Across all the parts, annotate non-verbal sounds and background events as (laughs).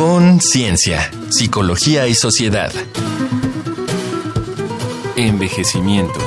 Conciencia, Psicología y Sociedad. Envejecimiento.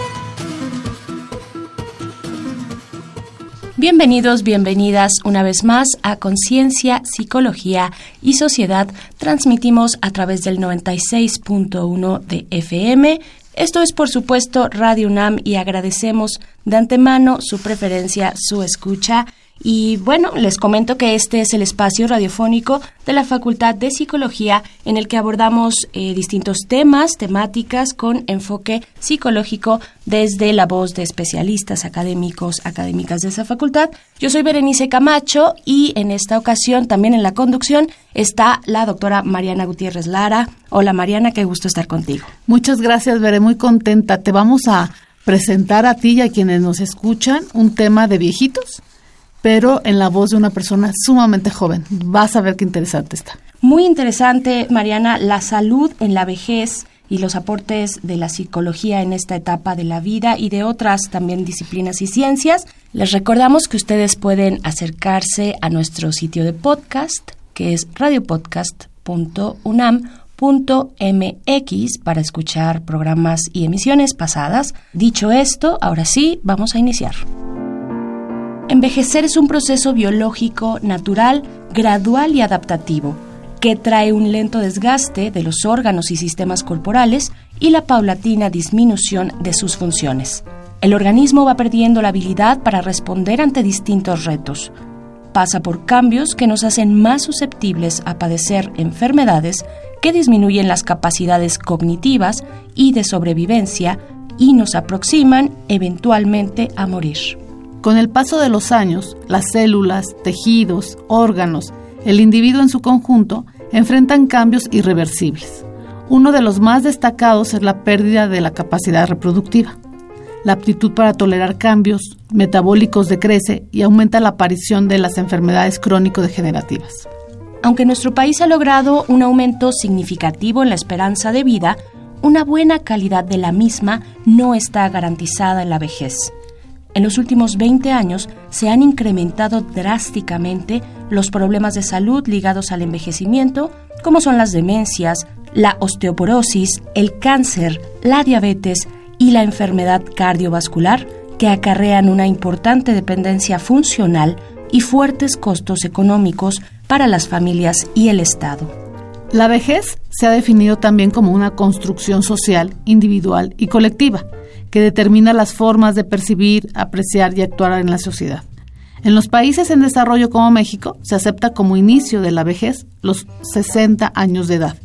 Bienvenidos, bienvenidas una vez más a Conciencia, Psicología y Sociedad. Transmitimos a través del 96.1 de FM. Esto es, por supuesto, Radio UNAM y agradecemos de antemano su preferencia, su escucha y bueno, les comento que este es el espacio radiofónico de la Facultad de Psicología en el que abordamos eh, distintos temas, temáticas con enfoque psicológico desde la voz de especialistas académicos, académicas de esa facultad. Yo soy Berenice Camacho y en esta ocasión también en la conducción está la doctora Mariana Gutiérrez Lara. Hola Mariana, qué gusto estar contigo. Muchas gracias, Veré, muy contenta. Te vamos a presentar a ti y a quienes nos escuchan un tema de viejitos pero en la voz de una persona sumamente joven. Vas a ver qué interesante está. Muy interesante, Mariana, la salud en la vejez y los aportes de la psicología en esta etapa de la vida y de otras también disciplinas y ciencias. Les recordamos que ustedes pueden acercarse a nuestro sitio de podcast, que es radiopodcast.unam.mx para escuchar programas y emisiones pasadas. Dicho esto, ahora sí, vamos a iniciar. Envejecer es un proceso biológico, natural, gradual y adaptativo, que trae un lento desgaste de los órganos y sistemas corporales y la paulatina disminución de sus funciones. El organismo va perdiendo la habilidad para responder ante distintos retos. Pasa por cambios que nos hacen más susceptibles a padecer enfermedades que disminuyen las capacidades cognitivas y de sobrevivencia y nos aproximan eventualmente a morir. Con el paso de los años, las células, tejidos, órganos, el individuo en su conjunto enfrentan cambios irreversibles. Uno de los más destacados es la pérdida de la capacidad reproductiva. La aptitud para tolerar cambios metabólicos decrece y aumenta la aparición de las enfermedades crónico-degenerativas. Aunque nuestro país ha logrado un aumento significativo en la esperanza de vida, una buena calidad de la misma no está garantizada en la vejez. En los últimos 20 años se han incrementado drásticamente los problemas de salud ligados al envejecimiento, como son las demencias, la osteoporosis, el cáncer, la diabetes y la enfermedad cardiovascular, que acarrean una importante dependencia funcional y fuertes costos económicos para las familias y el Estado. La vejez se ha definido también como una construcción social, individual y colectiva que determina las formas de percibir, apreciar y actuar en la sociedad. En los países en desarrollo como México se acepta como inicio de la vejez los 60 años de edad,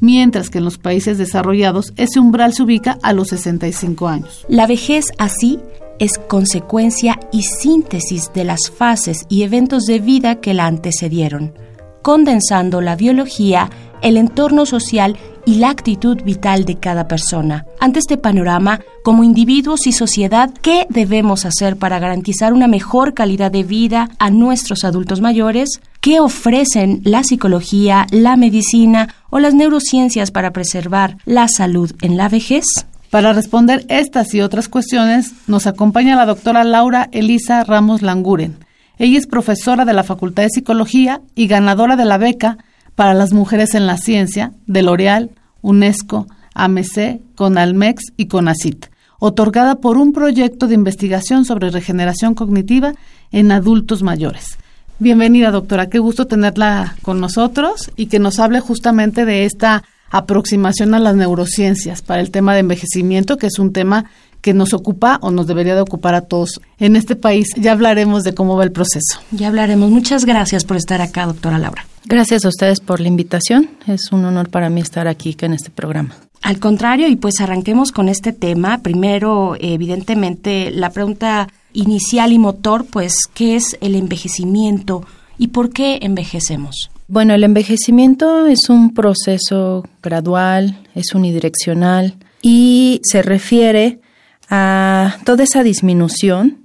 mientras que en los países desarrollados ese umbral se ubica a los 65 años. La vejez así es consecuencia y síntesis de las fases y eventos de vida que la antecedieron, condensando la biología, el entorno social y la actitud vital de cada persona. Ante este panorama, como individuos y sociedad, ¿qué debemos hacer para garantizar una mejor calidad de vida a nuestros adultos mayores? ¿Qué ofrecen la psicología, la medicina o las neurociencias para preservar la salud en la vejez? Para responder estas y otras cuestiones, nos acompaña la doctora Laura Elisa Ramos Languren. Ella es profesora de la Facultad de Psicología y ganadora de la beca para las mujeres en la ciencia de L'Oreal, UNESCO, AMC, CONALMEX y CONACIT, otorgada por un proyecto de investigación sobre regeneración cognitiva en adultos mayores. Bienvenida, doctora. Qué gusto tenerla con nosotros y que nos hable justamente de esta aproximación a las neurociencias para el tema de envejecimiento, que es un tema que nos ocupa o nos debería de ocupar a todos en este país. Ya hablaremos de cómo va el proceso. Ya hablaremos. Muchas gracias por estar acá, doctora Laura. Gracias a ustedes por la invitación. Es un honor para mí estar aquí en este programa. Al contrario, y pues arranquemos con este tema. Primero, evidentemente, la pregunta inicial y motor, pues, ¿qué es el envejecimiento y por qué envejecemos? Bueno, el envejecimiento es un proceso gradual, es unidireccional y se refiere a toda esa disminución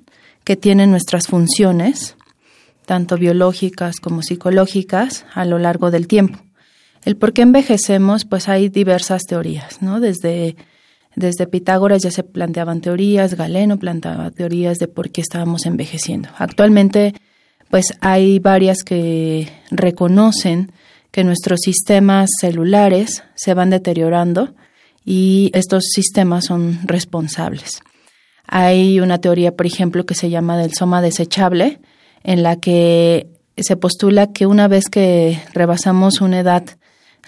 que tienen nuestras funciones tanto biológicas como psicológicas, a lo largo del tiempo. El por qué envejecemos, pues hay diversas teorías, ¿no? Desde, desde Pitágoras ya se planteaban teorías, Galeno planteaba teorías de por qué estábamos envejeciendo. Actualmente, pues hay varias que reconocen que nuestros sistemas celulares se van deteriorando y estos sistemas son responsables. Hay una teoría, por ejemplo, que se llama del soma desechable, en la que se postula que una vez que rebasamos una edad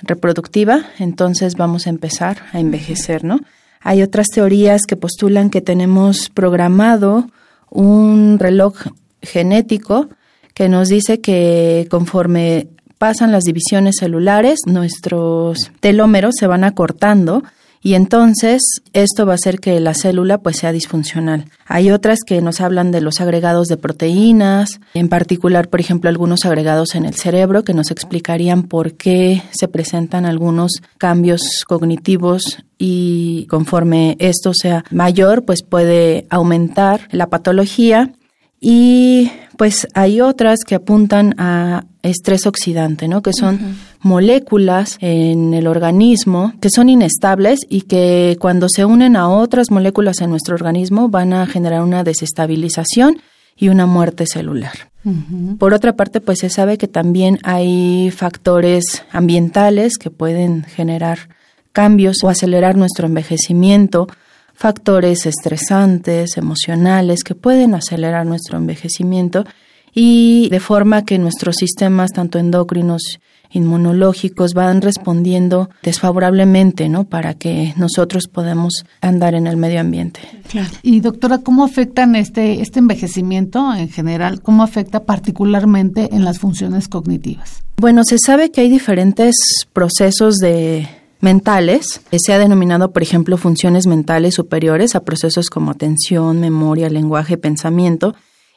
reproductiva, entonces vamos a empezar a envejecer, ¿no? Hay otras teorías que postulan que tenemos programado un reloj genético que nos dice que conforme pasan las divisiones celulares, nuestros telómeros se van acortando y entonces esto va a hacer que la célula pues sea disfuncional. Hay otras que nos hablan de los agregados de proteínas, en particular, por ejemplo, algunos agregados en el cerebro que nos explicarían por qué se presentan algunos cambios cognitivos y conforme esto sea mayor, pues puede aumentar la patología y pues hay otras que apuntan a estrés oxidante, ¿no? Que son moléculas en el organismo que son inestables y que cuando se unen a otras moléculas en nuestro organismo van a generar una desestabilización y una muerte celular. Por otra parte, pues se sabe que también hay factores ambientales que pueden generar cambios o acelerar nuestro envejecimiento, factores estresantes, emocionales, que pueden acelerar nuestro envejecimiento y de forma que nuestros sistemas, tanto endocrinos, inmunológicos, van respondiendo desfavorablemente, ¿no? Para que nosotros podamos andar en el medio ambiente. Claro. Y doctora, ¿cómo afectan este, este envejecimiento en general? ¿Cómo afecta particularmente en las funciones cognitivas? Bueno, se sabe que hay diferentes procesos de mentales. Se ha denominado, por ejemplo, funciones mentales superiores a procesos como atención, memoria, lenguaje, pensamiento.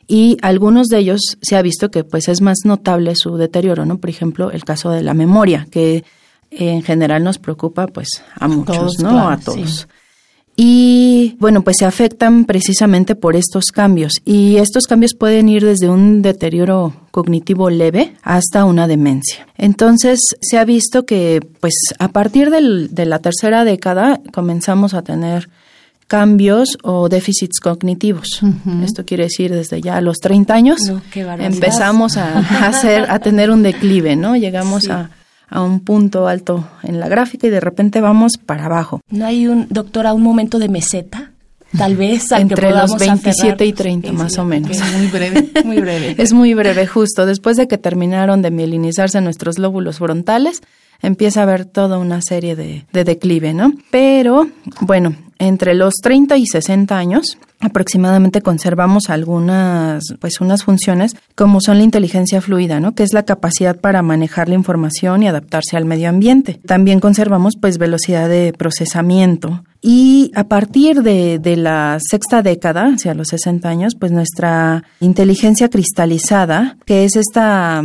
Y algunos de ellos se ha visto que pues es más notable su deterioro, ¿no? Por ejemplo, el caso de la memoria, que en general nos preocupa pues a muchos, ¿no? a todos. Y bueno, pues se afectan precisamente por estos cambios. Y estos cambios pueden ir desde un deterioro cognitivo leve hasta una demencia. Entonces se ha visto que pues a partir del, de la tercera década comenzamos a tener cambios o déficits cognitivos. Esto quiere decir desde ya a los 30 años empezamos a, hacer a tener un declive, ¿no? Llegamos a a un punto alto en la gráfica y de repente vamos para abajo. ¿No hay un, doctora, un momento de meseta? Tal vez entre los 27 y 30 más o menos. Es muy breve, muy breve. (laughs) es muy breve, justo después de que terminaron de mielinizarse nuestros lóbulos frontales, empieza a haber toda una serie de, de declive, ¿no? Pero, bueno, entre los 30 y 60 años aproximadamente conservamos algunas pues unas funciones como son la inteligencia fluida, ¿no? que es la capacidad para manejar la información y adaptarse al medio ambiente. También conservamos pues velocidad de procesamiento y a partir de, de la sexta década, hacia los 60 años, pues nuestra inteligencia cristalizada, que es esta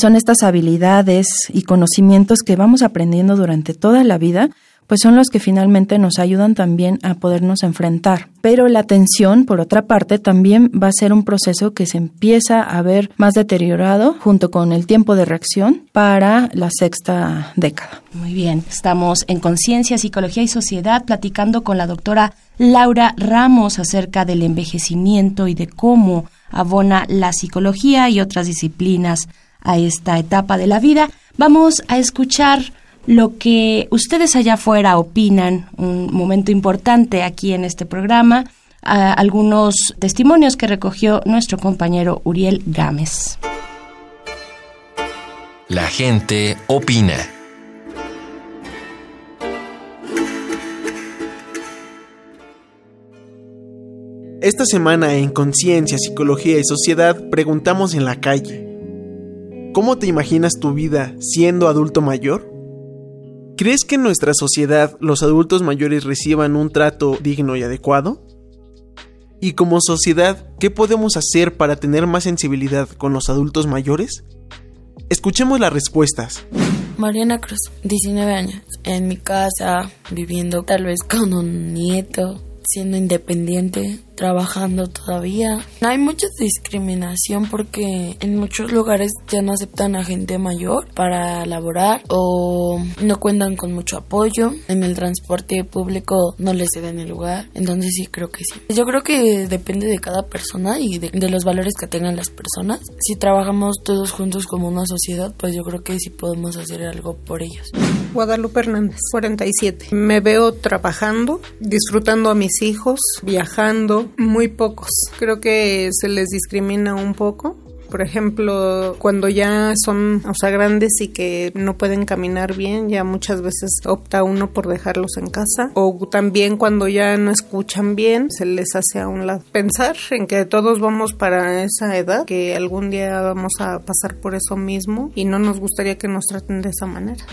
son estas habilidades y conocimientos que vamos aprendiendo durante toda la vida, pues son los que finalmente nos ayudan también a podernos enfrentar. Pero la atención, por otra parte, también va a ser un proceso que se empieza a ver más deteriorado junto con el tiempo de reacción para la sexta década. Muy bien, estamos en Conciencia, Psicología y Sociedad platicando con la doctora Laura Ramos acerca del envejecimiento y de cómo abona la psicología y otras disciplinas a esta etapa de la vida. Vamos a escuchar lo que ustedes allá afuera opinan, un momento importante aquí en este programa, algunos testimonios que recogió nuestro compañero Uriel Gámez. La gente opina. Esta semana en Conciencia, Psicología y Sociedad preguntamos en la calle, ¿cómo te imaginas tu vida siendo adulto mayor? ¿Crees que en nuestra sociedad los adultos mayores reciban un trato digno y adecuado? Y como sociedad, ¿qué podemos hacer para tener más sensibilidad con los adultos mayores? Escuchemos las respuestas. Mariana Cruz, 19 años, en mi casa, viviendo tal vez con un nieto, siendo independiente, trabajando todavía. Hay mucha discriminación porque en muchos lugares ya no aceptan a gente mayor para laborar o no cuentan con mucho apoyo. En el transporte público no les ceden el lugar. Entonces sí, creo que sí. Yo creo que depende de cada persona y de, de los valores que tengan las personas. Si trabajamos todos juntos como una sociedad, pues yo creo que sí podemos hacer algo por ellos. Guadalupe Hernández, 47. Me veo trabajando, disfrutando a mis hijos, viajando, muy pocos. Creo que se les discrimina un poco por ejemplo, cuando ya son, o sea, grandes y que no pueden caminar bien, ya muchas veces opta uno por dejarlos en casa. O también cuando ya no escuchan bien, se les hace a un lado. Pensar en que todos vamos para esa edad, que algún día vamos a pasar por eso mismo y no nos gustaría que nos traten de esa manera.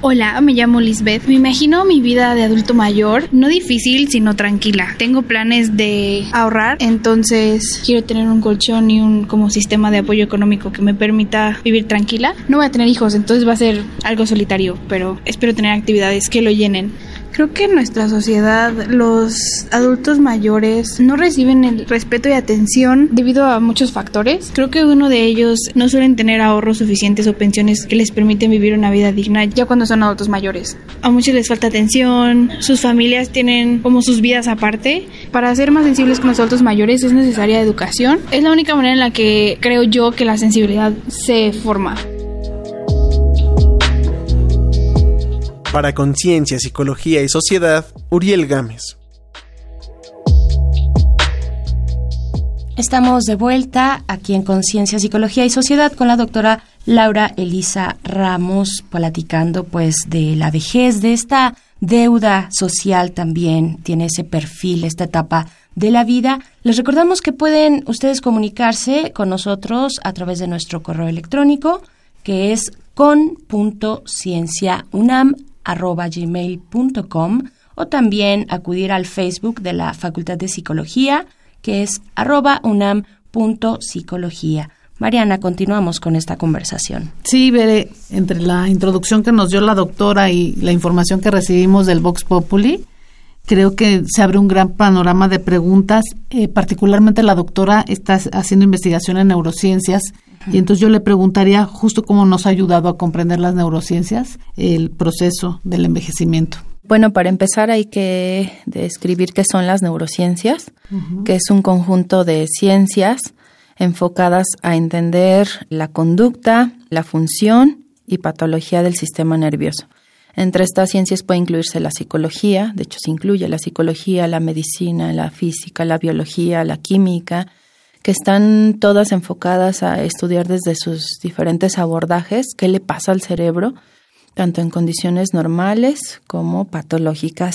Hola, me llamo Lisbeth. Me imagino mi vida de adulto mayor, no difícil, sino tranquila. Tengo planes de ahorrar, entonces quiero tener un colchón y un como sistema de apoyo económico que me permita vivir tranquila. No voy a tener hijos, entonces va a ser algo solitario, pero espero tener actividades que lo llenen. Creo que en nuestra sociedad los adultos mayores no reciben el respeto y atención debido a muchos factores. Creo que uno de ellos no suelen tener ahorros suficientes o pensiones que les permiten vivir una vida digna ya cuando son adultos mayores. A muchos les falta atención, sus familias tienen como sus vidas aparte. Para ser más sensibles con los adultos mayores es necesaria educación. Es la única manera en la que creo yo que la sensibilidad se forma. Para Conciencia, Psicología y Sociedad, Uriel Gámez. Estamos de vuelta aquí en Conciencia, Psicología y Sociedad con la doctora Laura Elisa Ramos, platicando pues de la vejez, de esta deuda social también, tiene ese perfil, esta etapa de la vida. Les recordamos que pueden ustedes comunicarse con nosotros a través de nuestro correo electrónico, que es con.cienciaunam gmail.com o también acudir al Facebook de la Facultad de Psicología, que es arroba unam.psicología. Mariana, continuamos con esta conversación. Sí, veré, entre la introducción que nos dio la doctora y la información que recibimos del Vox Populi, creo que se abre un gran panorama de preguntas. Eh, particularmente la doctora está haciendo investigación en neurociencias y entonces yo le preguntaría justo cómo nos ha ayudado a comprender las neurociencias el proceso del envejecimiento. Bueno, para empezar hay que describir qué son las neurociencias, que es un conjunto de ciencias enfocadas a entender la conducta, la función y patología del sistema nervioso. Entre estas ciencias puede incluirse la psicología, de hecho se incluye la psicología, la medicina, la física, la biología, la química, que están todas enfocadas a estudiar desde sus diferentes abordajes qué le pasa al cerebro, tanto en condiciones normales como patológicas.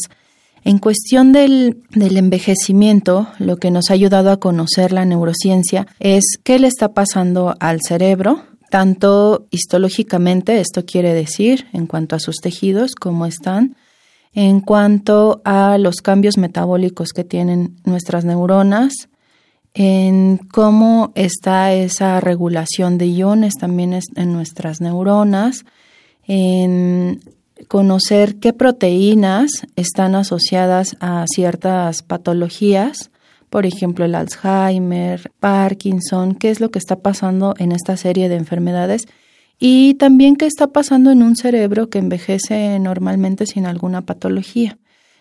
En cuestión del, del, envejecimiento, lo que nos ha ayudado a conocer la neurociencia es qué le está pasando al cerebro, tanto histológicamente, esto quiere decir en cuanto a sus tejidos, cómo están, en cuanto a los cambios metabólicos que tienen nuestras neuronas, en cómo está esa regulación de iones también en nuestras neuronas, en conocer qué proteínas están asociadas a ciertas patologías, por ejemplo el Alzheimer, Parkinson, qué es lo que está pasando en esta serie de enfermedades y también qué está pasando en un cerebro que envejece normalmente sin alguna patología.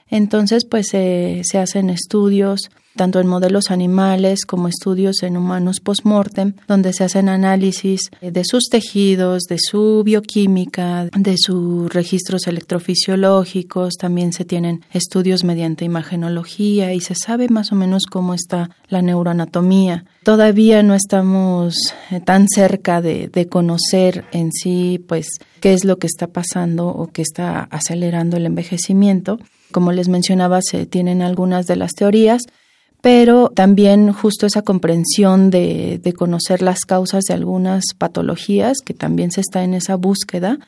Entonces, pues se hacen estudios tanto en modelos animales como estudios en humanos post-mortem, donde se hacen análisis de sus tejidos, de su bioquímica, de sus registros electrofisiológicos, también se tienen estudios mediante imagenología y se sabe más o menos cómo está la neuroanatomía. Todavía no estamos eh, tan cerca de, de conocer en sí, pues, qué es lo que está pasando o qué está acelerando el envejecimiento. Como les mencionaba, se tienen algunas de las teorías, pero también justo esa comprensión de, de, conocer las causas de algunas patologías, que también se está en esa búsqueda,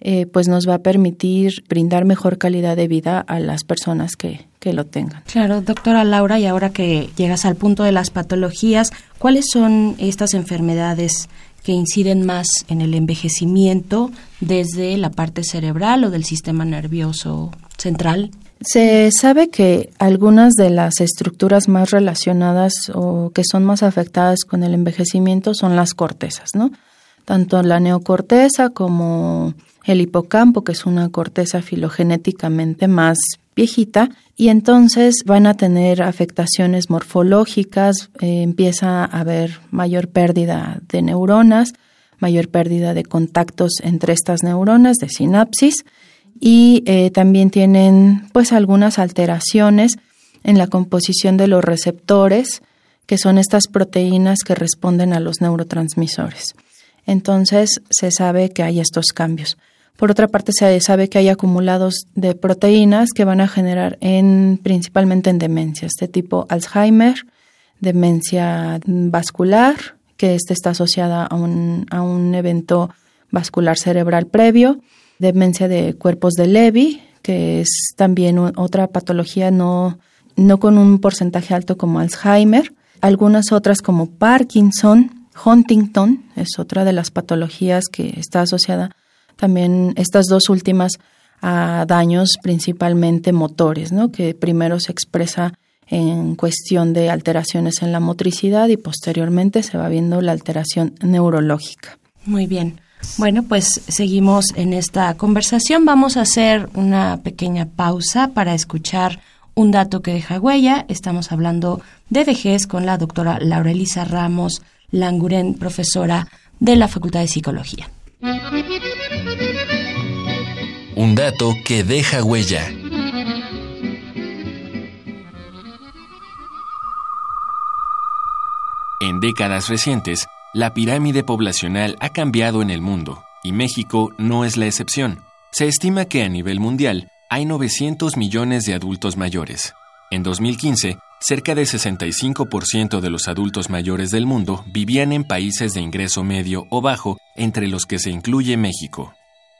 eh, pues nos va a permitir brindar mejor calidad de vida a las personas que, que lo tengan. Claro, doctora Laura, y ahora que llegas al punto de las patologías, ¿cuáles son estas enfermedades que inciden más en el envejecimiento desde la parte cerebral o del sistema nervioso central? Se sabe que algunas de las estructuras más relacionadas o que son más afectadas con el envejecimiento son las cortezas, ¿no? Tanto la neocorteza como el hipocampo, que es una corteza filogenéticamente más viejita, y entonces van a tener afectaciones morfológicas, eh, empieza a haber mayor pérdida de neuronas, mayor pérdida de contactos entre estas neuronas, de sinapsis, y eh, también tienen pues algunas alteraciones en la composición de los receptores, que son estas proteínas que responden a los neurotransmisores. Entonces se sabe que hay estos cambios. Por otra parte, se sabe que hay acumulados de proteínas que van a generar en, principalmente en demencias de tipo Alzheimer, demencia vascular, que esta está asociada a un, a un evento vascular cerebral previo, demencia de cuerpos de Levy, que es también otra patología no, no con un porcentaje alto como Alzheimer. Algunas otras como Parkinson, Huntington, es otra de las patologías que está asociada también estas dos últimas daños principalmente motores, ¿no? que primero se expresa en cuestión de alteraciones en la motricidad y posteriormente se va viendo la alteración neurológica. Muy bien. Bueno, pues seguimos en esta conversación. Vamos a hacer una pequeña pausa para escuchar un dato que deja huella. Estamos hablando de vejez con la doctora Laura Elisa Ramos Languren, profesora de la Facultad de Psicología. Un dato que deja huella. En décadas recientes, la pirámide poblacional ha cambiado en el mundo, y México no es la excepción. Se estima que a nivel mundial hay 900 millones de adultos mayores. En 2015, cerca del 65% de los adultos mayores del mundo vivían en países de ingreso medio o bajo, entre los que se incluye México.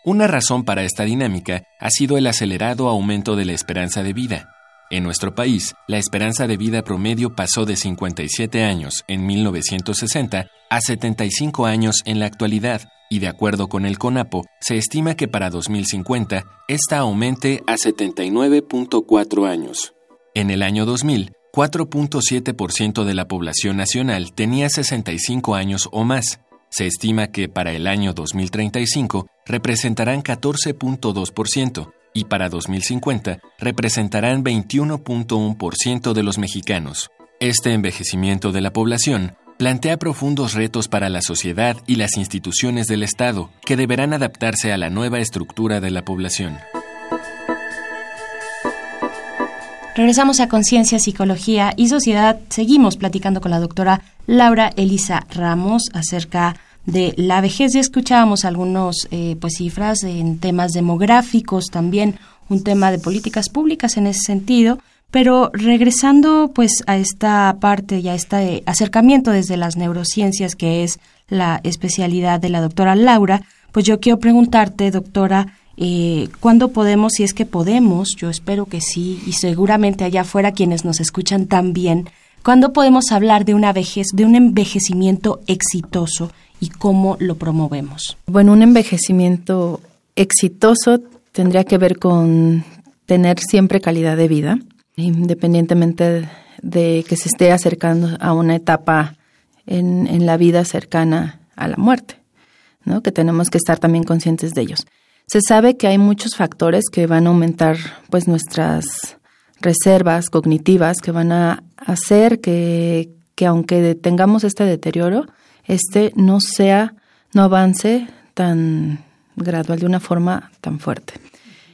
Una razón para esta dinámica ha sido el acelerado aumento de la esperanza de vida. En nuestro país, la esperanza de vida promedio pasó de 57 años en 1960 a 75 años en la actualidad, y de acuerdo con el CONAPO, se estima que para 2050 esta aumente a 79.4 años. En el año 2000, 4.7% de la población nacional tenía 65 años o más. Se estima que para el año 2035 representarán 14.2%, y para 2050 representarán 21.1% de los mexicanos. Este envejecimiento de la población plantea profundos retos para la sociedad y las instituciones del Estado, que deberán adaptarse a la nueva estructura de la población. Regresamos a Conciencia, Psicología y Sociedad. Seguimos platicando con la doctora Laura Elisa Ramos acerca de la vejez. Ya escuchábamos algunos eh, pues cifras en temas demográficos, también un tema de políticas públicas en ese sentido. Pero regresando pues a esta parte y a este acercamiento desde las neurociencias, que es la especialidad de la doctora Laura, pues yo quiero preguntarte, doctora, eh, ¿cuándo podemos, si es que podemos, yo espero que sí, y seguramente allá afuera quienes nos escuchan también, ¿cuándo podemos hablar de una vejez, de un envejecimiento exitoso y cómo lo promovemos? Bueno, un envejecimiento exitoso tendría que ver con tener siempre calidad de vida, independientemente de que se esté acercando a una etapa en, en la vida cercana a la muerte, ¿no? que tenemos que estar también conscientes de ellos. Se sabe que hay muchos factores que van a aumentar pues nuestras reservas cognitivas que van a hacer que, que aunque tengamos este deterioro, este no sea, no avance tan gradual de una forma tan fuerte.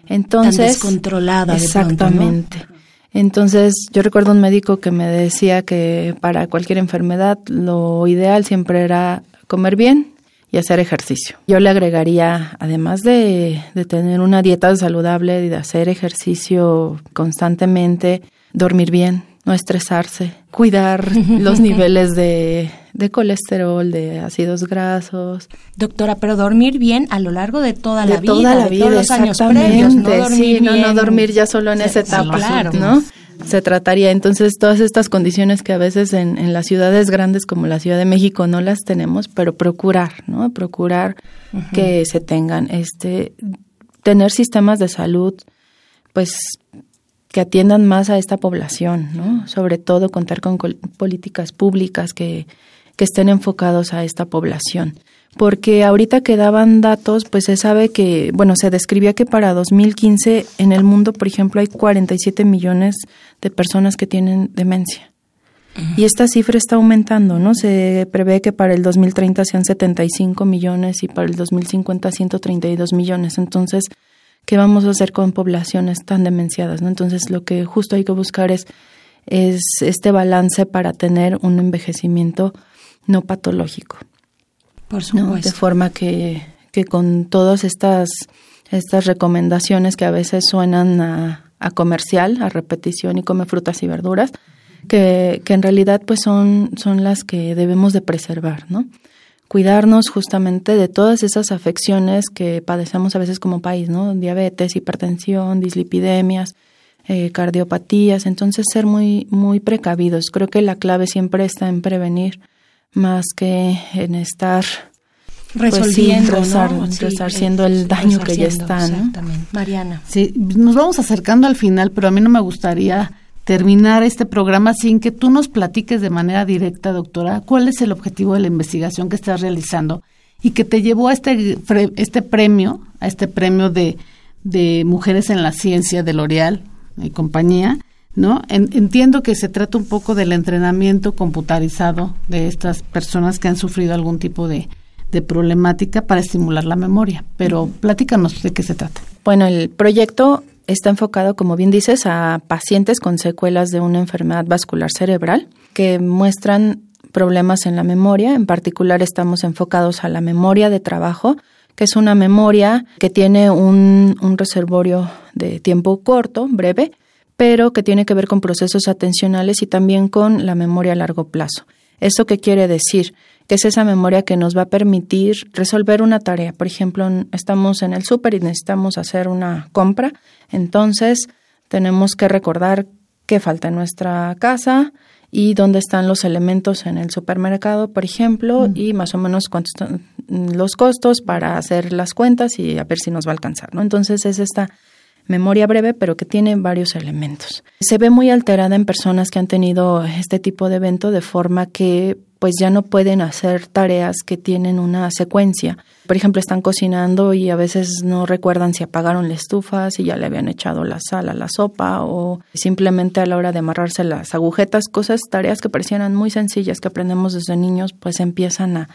Entonces, tan descontrolada. Exactamente. Entonces, yo recuerdo un médico que me decía que para cualquier enfermedad lo ideal siempre era comer bien y hacer ejercicio. Yo le agregaría, además de, de tener una dieta saludable y de hacer ejercicio constantemente, dormir bien, no estresarse, cuidar (laughs) los niveles de, de, colesterol, de ácidos grasos. Doctora, pero dormir bien a lo largo de toda la vida, toda la vida, todos los no sí, no, no dormir ya solo en esa etapa, claro. ¿no? Se trataría entonces todas estas condiciones que a veces en, en, las ciudades grandes como la Ciudad de México no las tenemos, pero procurar, ¿no? Procurar que se tengan, este, tener sistemas de salud, pues que atiendan más a esta población, ¿no? Sobre todo contar con políticas públicas que, que estén enfocados a esta población. Porque ahorita que daban datos, pues se sabe que, bueno, se describía que para 2015 en el mundo, por ejemplo, hay 47 millones de personas que tienen demencia. Y esta cifra está aumentando, ¿no? Se prevé que para el 2030 sean 75 millones y para el 2050 132 millones. Entonces, ¿qué vamos a hacer con poblaciones tan demenciadas, ¿no? Entonces, lo que justo hay que buscar es, es este balance para tener un envejecimiento no patológico. Por supuesto. De forma que, que con todas estas, estas recomendaciones que a veces suenan a, a comercial, a repetición y come frutas y verduras, que, que en realidad pues son, son las que debemos de preservar, ¿no? Cuidarnos justamente de todas esas afecciones que padecemos a veces como país, ¿no? Diabetes, hipertensión, dislipidemias, eh, cardiopatías, entonces ser muy, muy precavidos. Creo que la clave siempre está en prevenir más que en estar pues resolviendo, resarciendo el daño que ya está, ¿no? Mariana. Sí, nos vamos acercando al final, pero a mí no me gustaría terminar este programa sin que tú nos platiques de manera directa, doctora, cuál es el objetivo de la investigación que estás realizando y que te llevó a este, este premio, a este premio de, de Mujeres en la Ciencia de L'Oreal y compañía, ¿no? entiendo que se trata un poco del entrenamiento computarizado de estas personas que han sufrido algún tipo de, de problemática para estimular la memoria, pero platícanos de qué se trata. Bueno, el proyecto está enfocado, como bien dices, a pacientes con secuelas de una enfermedad vascular cerebral que muestran problemas en la memoria. En particular estamos enfocados a la memoria de trabajo, que es una memoria que tiene un, un reservorio de tiempo corto, breve, pero que tiene que ver con procesos atencionales y también con la memoria a largo plazo. ¿Eso qué quiere decir? Que es esa memoria que nos va a permitir resolver una tarea. Por ejemplo, estamos en el súper y necesitamos hacer una compra, entonces tenemos que recordar qué falta en nuestra casa y dónde están los elementos en el supermercado, por ejemplo, y más o menos cuántos son los costos para hacer las cuentas y a ver si nos va a alcanzar, ¿no? Entonces es esta memoria breve, pero que tiene varios elementos. Se ve muy alterada en personas que han tenido este tipo de evento de forma que pues ya no pueden hacer tareas que tienen una secuencia. Por ejemplo, están cocinando y a veces no recuerdan si apagaron la estufa, si ya le habían echado la sal a la sopa o simplemente a la hora de amarrarse las agujetas, cosas, tareas que parecían muy sencillas que aprendemos desde niños, pues empiezan a,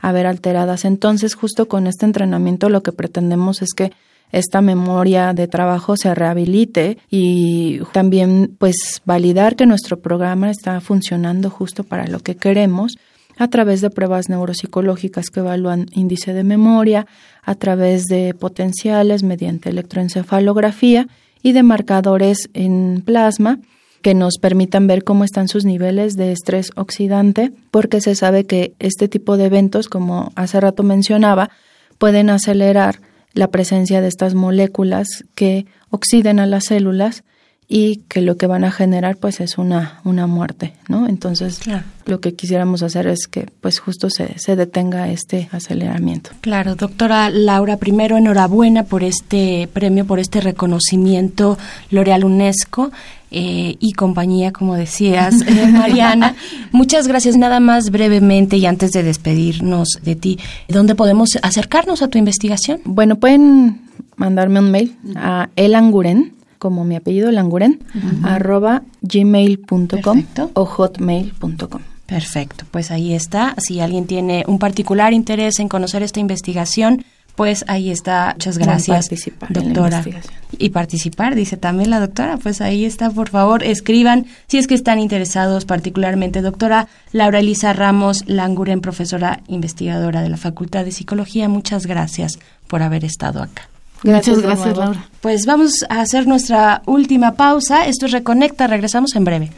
a ver alteradas. Entonces, justo con este entrenamiento lo que pretendemos es que esta memoria de trabajo se rehabilite y también pues validar que nuestro programa está funcionando justo para lo que queremos a través de pruebas neuropsicológicas que evalúan índice de memoria, a través de potenciales mediante electroencefalografía y de marcadores en plasma que nos permitan ver cómo están sus niveles de estrés oxidante, porque se sabe que este tipo de eventos, como hace rato mencionaba, pueden acelerar la presencia de estas moléculas que oxiden a las células y que lo que van a generar pues es una, una muerte, ¿no? Entonces lo que quisiéramos hacer es que pues justo se, se detenga este aceleramiento. Claro, doctora Laura, primero enhorabuena por este premio, por este reconocimiento L'Oreal UNESCO. Eh, y compañía, como decías, (laughs) eh, Mariana. Muchas gracias. Nada más brevemente y antes de despedirnos de ti, ¿dónde podemos acercarnos a tu investigación? Bueno, pueden mandarme un mail a elanguren como mi apellido Languren, arroba gmail.com o hotmail.com. Perfecto, pues ahí está. Si alguien tiene un particular interés en conocer esta investigación, pues ahí está. Muchas gracias, doctora. Y participar, dice también la doctora. Pues ahí está, por favor, escriban si es que están interesados particularmente. Doctora Laura Elisa Ramos Languren, profesora investigadora de la Facultad de Psicología, muchas gracias por haber estado acá. Gracias, gracias, Laura. Pues vamos a hacer nuestra última pausa. Esto es Reconecta. Regresamos en breve.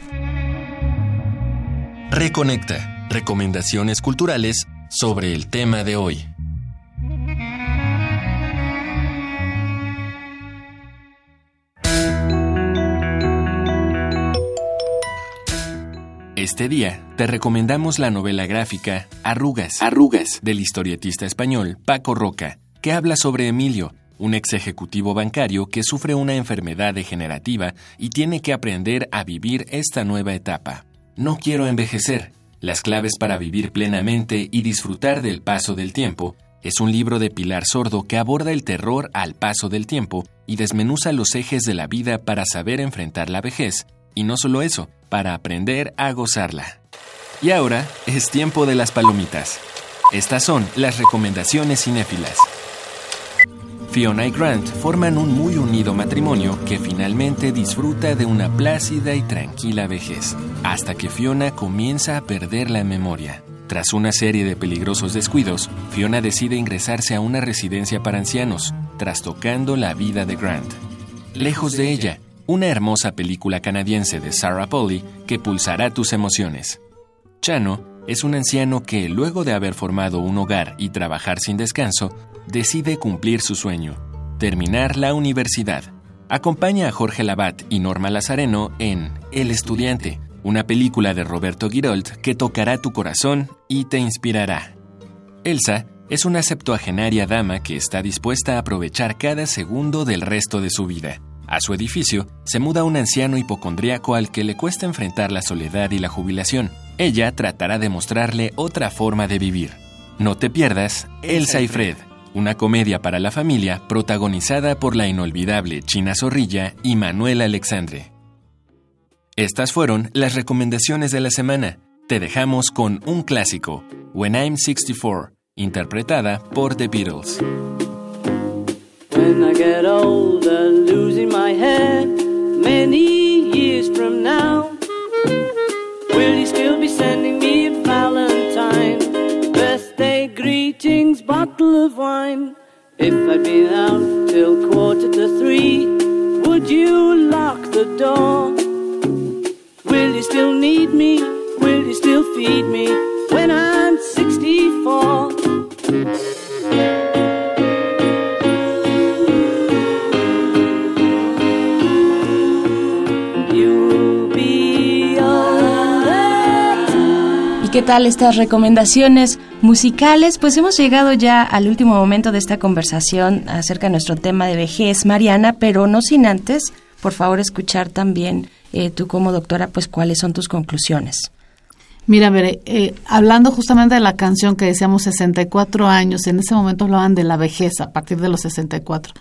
Reconecta. Recomendaciones culturales sobre el tema de hoy. Este día te recomendamos la novela gráfica Arrugas, Arrugas del historietista español Paco Roca, que habla sobre Emilio, un ex ejecutivo bancario que sufre una enfermedad degenerativa y tiene que aprender a vivir esta nueva etapa. No quiero envejecer. Las claves para vivir plenamente y disfrutar del paso del tiempo es un libro de Pilar Sordo que aborda el terror al paso del tiempo y desmenuza los ejes de la vida para saber enfrentar la vejez, y no solo eso, para aprender a gozarla. Y ahora es tiempo de las palomitas. Estas son las recomendaciones cinéfilas. Fiona y Grant forman un muy unido matrimonio que finalmente disfruta de una plácida y tranquila vejez, hasta que Fiona comienza a perder la memoria. Tras una serie de peligrosos descuidos, Fiona decide ingresarse a una residencia para ancianos, trastocando la vida de Grant. Lejos de ella, una hermosa película canadiense de Sarah Polly que pulsará tus emociones. Chano es un anciano que, luego de haber formado un hogar y trabajar sin descanso, decide cumplir su sueño, terminar la universidad. Acompaña a Jorge Labat y Norma Lazareno en El Estudiante, una película de Roberto Girold que tocará tu corazón y te inspirará. Elsa es una septuagenaria dama que está dispuesta a aprovechar cada segundo del resto de su vida. A su edificio se muda un anciano hipocondriaco al que le cuesta enfrentar la soledad y la jubilación. Ella tratará de mostrarle otra forma de vivir. No te pierdas Elsa y Fred, una comedia para la familia protagonizada por la inolvidable China Zorrilla y Manuel Alexandre. Estas fueron las recomendaciones de la semana. Te dejamos con un clásico, When I'm 64, interpretada por The Beatles. When I get older, losing my head many years from now, will you still be sending me a Valentine? Birthday greetings, bottle of wine. If I'd been out till quarter to three, would you lock the door? Will you still need me? Will you still feed me when I'm 64? Qué tal estas recomendaciones musicales? Pues hemos llegado ya al último momento de esta conversación acerca de nuestro tema de vejez, Mariana, pero no sin antes, por favor, escuchar también eh, tú como doctora, pues cuáles son tus conclusiones. Mira, eh, hablando justamente de la canción que decíamos 64 años, en ese momento hablaban de la vejez a partir de los 64.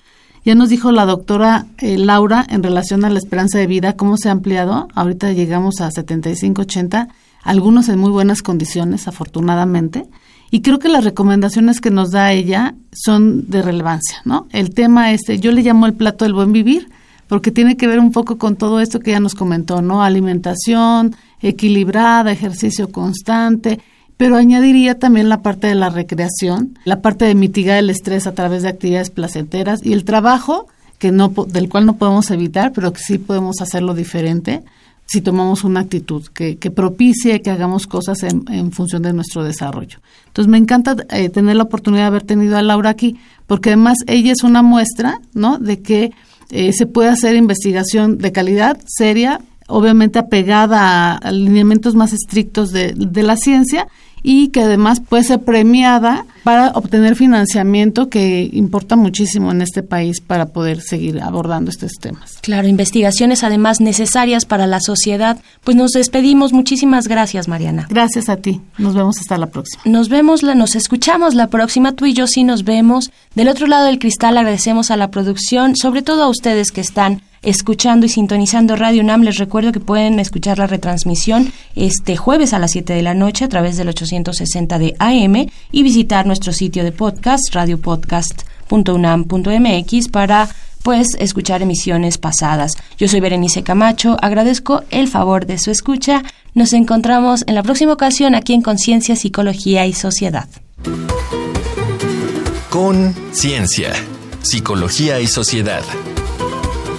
Ya nos dijo la doctora eh, Laura en relación a la esperanza de vida, cómo se ha ampliado. Ahorita llegamos a 75, 80 algunos en muy buenas condiciones, afortunadamente. Y creo que las recomendaciones que nos da ella son de relevancia, ¿no? El tema este, yo le llamo el plato del buen vivir, porque tiene que ver un poco con todo esto que ya nos comentó, ¿no? Alimentación equilibrada, ejercicio constante, pero añadiría también la parte de la recreación, la parte de mitigar el estrés a través de actividades placenteras y el trabajo que no del cual no podemos evitar, pero que sí podemos hacerlo diferente si tomamos una actitud que, que propicie que hagamos cosas en, en, función de nuestro desarrollo. Entonces me encanta eh, tener la oportunidad de haber tenido a Laura aquí, porque además ella es una muestra, ¿no? De que eh, se puede hacer investigación de calidad, seria, obviamente apegada a, lineamientos más estrictos de la ciencia y que además puede ser premiada para obtener financiamiento que importa muchísimo en este país para poder seguir abordando estos temas. Claro, investigaciones además necesarias para la sociedad. Pues nos despedimos. Muchísimas gracias, Mariana. Gracias a ti. Nos vemos hasta la próxima. Nos vemos, nos escuchamos la próxima. Tú y yo sí nos vemos. Del otro lado del cristal agradecemos a la producción, sobre todo a ustedes que están escuchando y sintonizando Radio UNAM. Les recuerdo que pueden escuchar la retransmisión este jueves a las 7 de la noche a través del 860 de AM y visitar nuestro sitio de podcast, radiopodcast.unam.mx, para pues escuchar emisiones pasadas. Yo soy Berenice Camacho, agradezco el favor de su escucha. Nos encontramos en la próxima ocasión aquí en Conciencia, Psicología y Sociedad. Con Ciencia, Psicología y Sociedad.